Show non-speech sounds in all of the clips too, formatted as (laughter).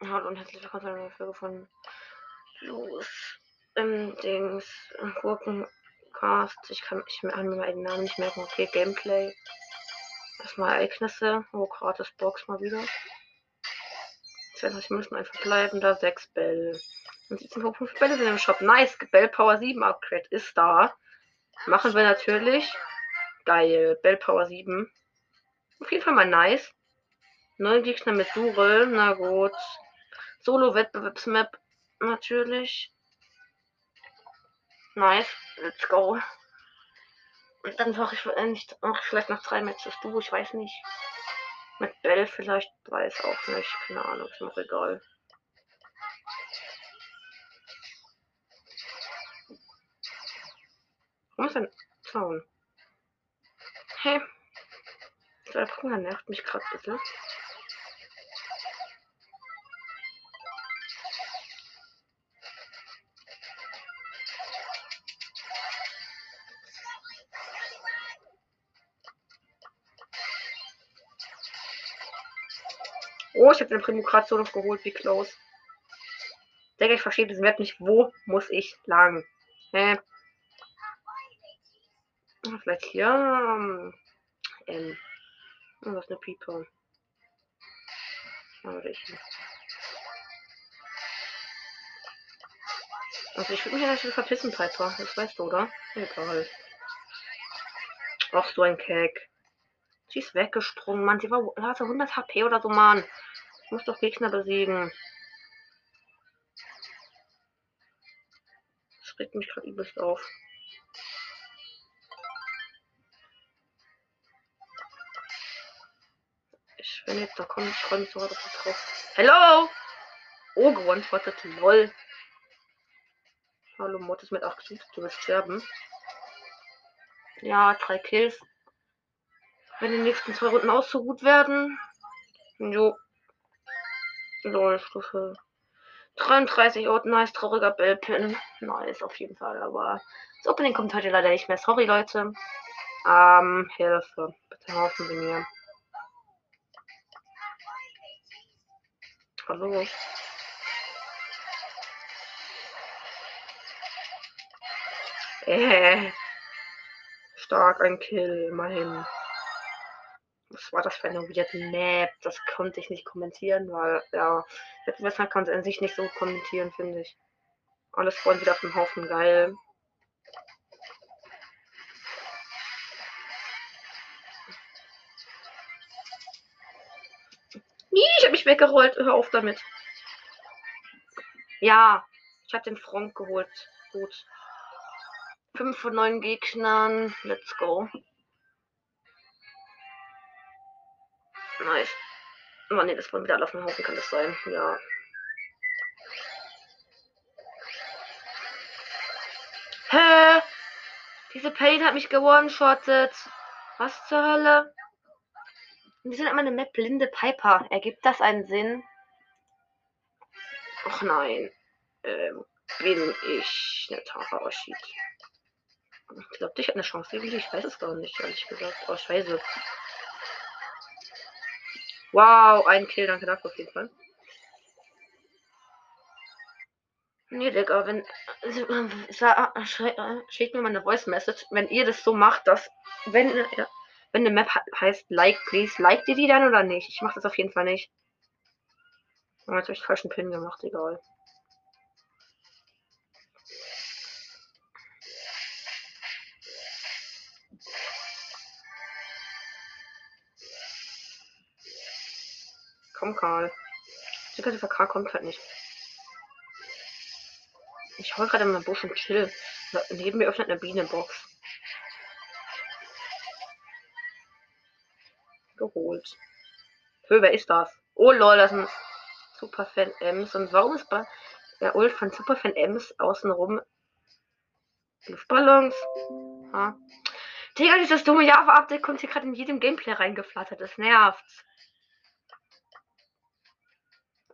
Hallo und herzlich willkommen zu einer Folge von Los ähm, Dings Gurkencast. Ich kann, ich kann mir mal den Namen nicht merken. Okay, Gameplay. Erstmal Ereignisse. Oh, gratis Box mal wieder. 22 Minuten einfach bleiben da 6 Bell. Und 17,5 Bälle sind im Shop. Nice. Bell Power 7 Upgrade ist da. Machen wir natürlich. Geil. Bell Power 7. Auf jeden Fall mal nice. Neun Gegner mit Durel. Na gut. Solo-Wettbewerbsmap natürlich. Nice. Let's go. Und dann mache ich vielleicht, mach ich vielleicht noch drei Matches du, ich weiß nicht. Mit Bell vielleicht, weiß auch nicht. Keine Ahnung, ist noch egal. Warum ist ein Zaun? Hey. Der Bruder nervt mich gerade ein bisschen. Oh, ich habe den Primo gerade so noch geholt, wie close. Denke ich verstehe diesen Wert nicht. Wo muss ich lang? Hä? Vielleicht hier. Ähm. Oh, was eine Pieper. Also ich. Also ich würde mich ja nicht verpissen, Piper. Das weißt du, oder? Egal. Ach, so ein Keck. Sie ist weggesprungen, Mann. Sie war hatte 100 HP oder so, Mann. Ich muss doch Gegner besiegen. Das regt mich gerade übelst auf. Wenn jetzt da kommt, ich freue mich sogar drauf. Hello! Oh, gewonshottet, lol. Hallo, ist mit 8 Kills, du wirst sterben. Ja, drei Kills. Wenn die nächsten zwei Runden auch so gut werden. Jo. Lol, Stufe 33. Oh, nice, trauriger Bellpin. Nice, auf jeden Fall. Aber das Opening kommt heute leider nicht mehr. Sorry, Leute. Ähm, Hilfe. Bitte helfen Sie mir. Hallo. Äh. Stark, ein Kill, immerhin. Was war das für eine weird Map? Das konnte ich nicht kommentieren, weil, ja, Wettbewerb kann es an sich nicht so kommentieren, finde ich. Alles vorhin wieder auf dem Haufen, geil. Ich habe mich weggerollt. Hör auf damit. Ja, ich habe den Front geholt. Gut. 5 von 9 Gegnern. Let's go. Nice. Oh ne, das wollen wieder alle auf dem Haufen, kann das sein? Ja. Hä? Diese Pain hat mich gewone-shottet. Was zur Hölle? Wir sind immer eine Map blinde Piper. Ergibt das einen Sinn? Ach nein. Ähm, bin ich eine Tara Oshid. Ich glaube, ich habe eine Chance gegen Ich weiß es gar nicht, ehrlich gesagt. Oh, scheiße. Wow, ein Kill, danke dafür auf jeden Fall. Nee, Digga, wenn. Schickt mir mal eine Voice Message, wenn ihr das so macht, dass. Wenn, wenn eine Map heißt Like, please, liked ihr die dann oder nicht? Ich mach das auf jeden Fall nicht. Jetzt habe ich falschen Pin gemacht, egal. Komm, Karl. Dieser Karl kommt halt nicht. Ich hol gerade in meinem Busch und chill. Neben mir öffnet eine Bienenbox. Geholt. Für wer ist das? Oh lol, das ist ein Superfan Ems. Und warum ist bei der Ult von Superfan Ems außenrum Luftballons? Ha. Digga, dieses dumme Java-Update kommt hier gerade in jedem Gameplay reingeflattert. Das nervt.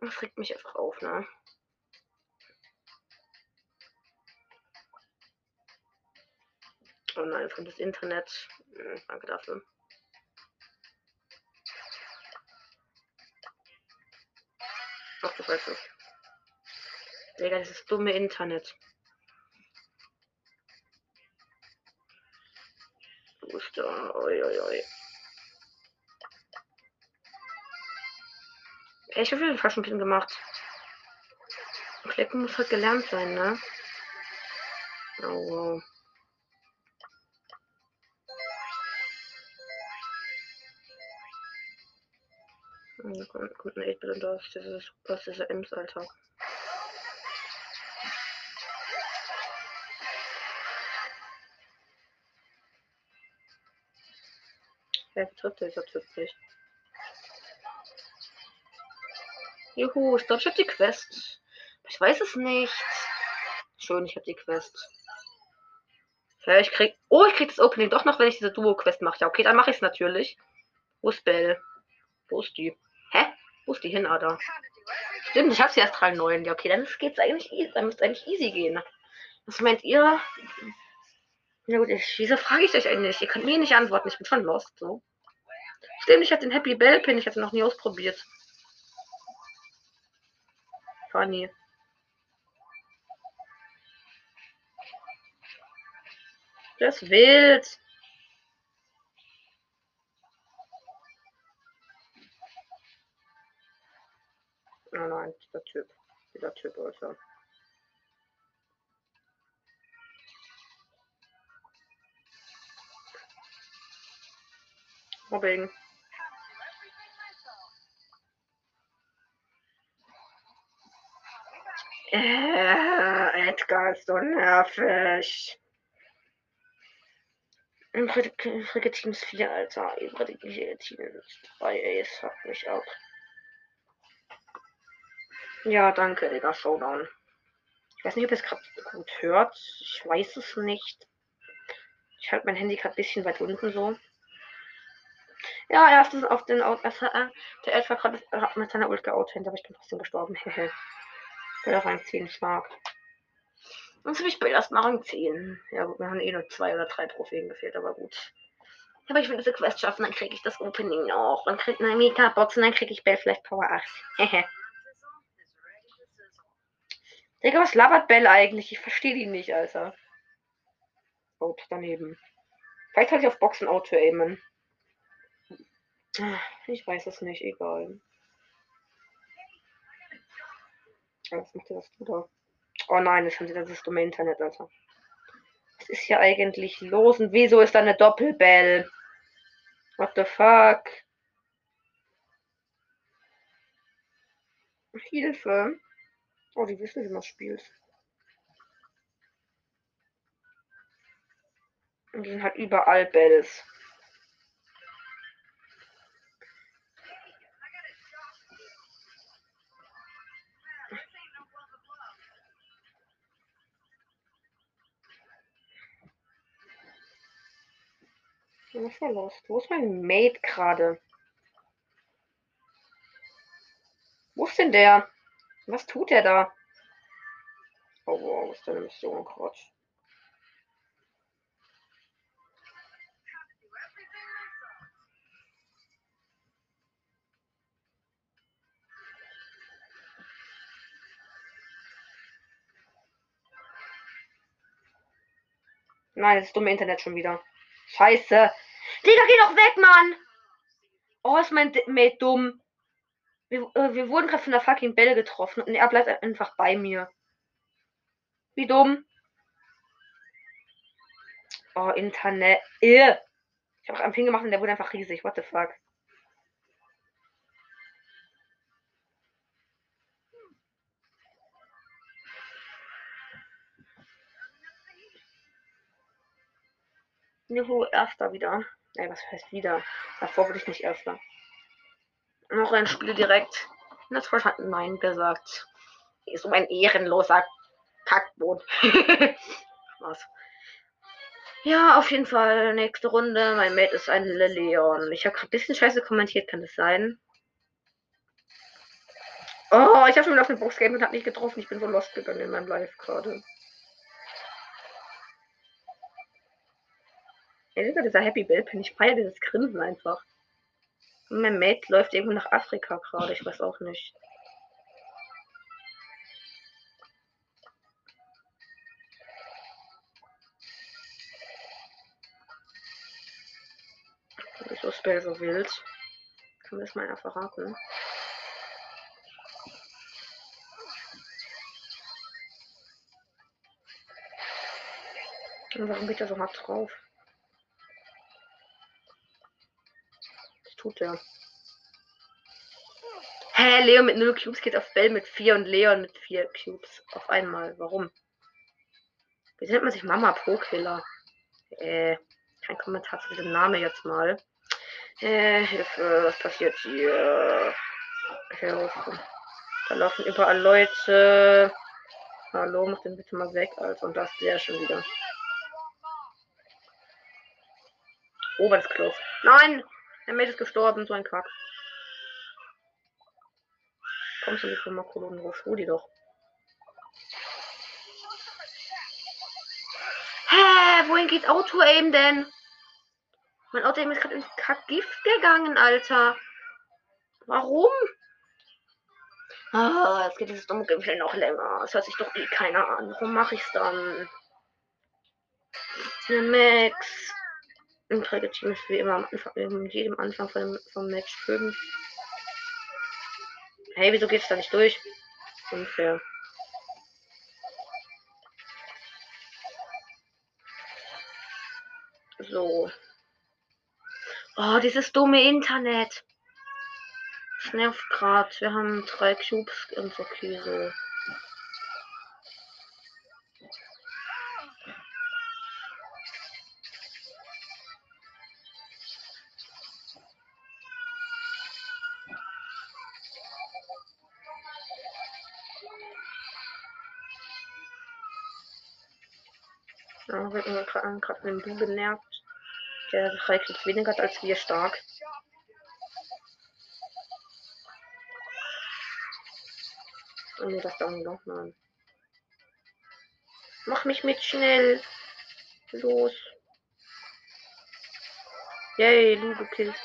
Das regt mich einfach auf, ne? Oh nein, das Internet. Hm, danke dafür. Weiß es. Digga, dieses dumme Internet. Wo ist der? Oi, oi, oi. Ich habe viele Flaschenpin gemacht. Klicken muss halt gelernt sein, ne? Oh, wow. Gut, ne, ich bin das. Das ist, das ist Ems Alltag. Wer betrifft dieser Typ nicht? Juhu, ich glaube, ich habe die Quest. Ich weiß es nicht. Schön, ich habe die Quest. Ja, ich krieg. Oh, ich krieg das Opening doch noch, wenn ich diese Duo-Quest mache. Ja, okay, dann mache ich es natürlich. Wo ist Bell? Wo ist die? Wo ist die hin, Ada? Stimmt, ich habe sie erst 3.9. Ja, okay, dann geht's eigentlich easy. Dann müsste eigentlich easy gehen. Was meint ihr? Ja gut, ich, wieso frage ich euch eigentlich? Ihr könnt mir nicht antworten. Ich bin schon lost. So. Stimmt, ich hatte den Happy Bell Pin. Ich hatte noch nie ausprobiert. Funny. Das wild. Oh nein, dieser Typ. Dieser Typ, Alter. Mobbing. Äh, Edgar ist so nervig. Übrige Teams 4, Alter. Übrige Teams 3, ey, es fuckt mich ab. Ja, danke, Digga, Showdown. Ich weiß nicht, ob ihr es gerade gut hört. Ich weiß es nicht. Ich halte mein Handy gerade ein bisschen weit unten so. Ja, erstens auf den Out. Der Elf war gerade mit seiner Ult geoutet, aber ich bin trotzdem gestorben. (laughs) Bilder reinziehen, ich mag. Sonst habe ich Bild erst mal reinziehen. Ja, gut, wir haben eh nur zwei oder drei Trophäen gefehlt, aber gut. Aber ich will diese Quest schaffen, dann kriege ich das Opening noch. Dann kriege eine Mega-Box und dann kriege ich Bell vielleicht Power 8. (laughs) Digga, was labert Bell eigentlich? Ich verstehe die nicht, Alter. Oh, daneben. Vielleicht soll ich auf Boxen Auto aimen. Ich weiß es nicht, egal. Was macht ihr das da? Oh nein, das haben sie das dumme Internet, Alter. Was ist hier eigentlich los und wieso ist da eine Doppelbell? What the fuck? Hilfe. Oh, die wissen, wie man spielt. Und die sind halt überall Bells. Was ist los? Wo ist mein Mate gerade? Wo ist denn der? Was tut der da? Oh wow, was ist deine Mission? Quatsch. Nein, das dumme Internet schon wieder. Scheiße. Digga, geh doch weg, Mann! Oh, ist mein Mate dumm. Wir, äh, wir wurden gerade von der fucking Bälle getroffen und er bleibt einfach bei mir. Wie dumm. Oh, Internet. Ich habe einen Ping gemacht und der wurde einfach riesig. What the fuck? Juhu, erster wieder. Ey, was heißt wieder? Davor wurde ich nicht erster. Noch ein Spiel direkt. Das hat Nein gesagt. Ist so ein ehrenloser Kackboot. was? (laughs) Ja, auf jeden Fall. Nächste Runde. Mein Mate ist ein Leon. Ich habe gerade ein bisschen scheiße kommentiert, kann das sein? Oh, ich habe schon auf den Box Game und habe nicht getroffen. Ich bin so lost gegangen in meinem Live gerade. Ey, dieser Happy Bellpin. Ich feiere dieses Grinsen einfach. Mein Mate läuft irgendwo nach Afrika gerade, ich weiß auch nicht. Ist das Spell so wild? Kann mir das mal einfach raten? Und warum geht er so hart drauf? Tut der? Hä, Leo mit 0 Cubes geht auf Bell mit 4 und Leon mit 4 Cubes auf einmal. Warum? Wie nennt man sich Mama Pro Killer? Äh, kein Kommentar zu diesem Namen jetzt mal. Äh, Hilfe, was passiert hier? Hilfe. Da laufen überall Leute. Hallo, mach den bitte mal weg, Alter. Und das der schon wieder. Oh, was close. Nein! Der Mate ist gestorben, so ein Kack. Kommst du die Firma Kolonen raus? Hol die doch. Hä? Wohin geht Auto-Aim denn? Mein Auto-Aim ist gerade ins Kack-Gift gegangen, Alter. Warum? Ah, jetzt geht dieses dumme Gameplay noch länger. Es hört sich doch eh keiner an. Warum mache ich's dann? Max. Im Trägerteam ist wie immer am Anfang, in jedem Anfang von, vom Match 5. Hey, wieso geht's da nicht durch? Unfair. So. Oh, dieses dumme Internet. Das nervt grad. Wir haben drei Cubes und so Käse. Ja, wird mir gerade mit Du genervt. Der reichlich weniger als wir stark. Oh nee, das dauert noch mal. Mach mich mit schnell. Los. Yay, Lu gekillt.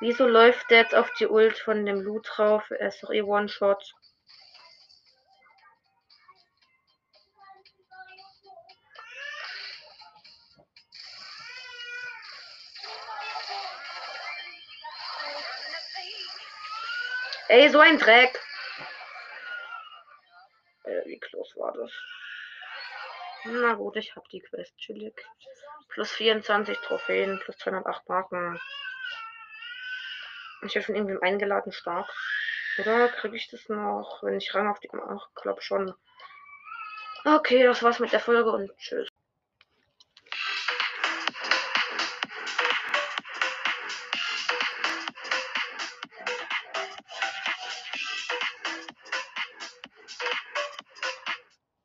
Wieso läuft der jetzt auf die Ult von dem Lu drauf? Er ist doch eh One-Shot. Ey, so ein Dreck. Äh, wie close war das? Na gut, ich hab die Quest chillig. Plus 24 Trophäen, plus 208 Marken. Ich habe schon irgendwie eingeladen, stark. Oder kriege ich das noch, wenn ich Rang auf die. Ach, glaub schon. Okay, das war's mit der Folge und tschüss.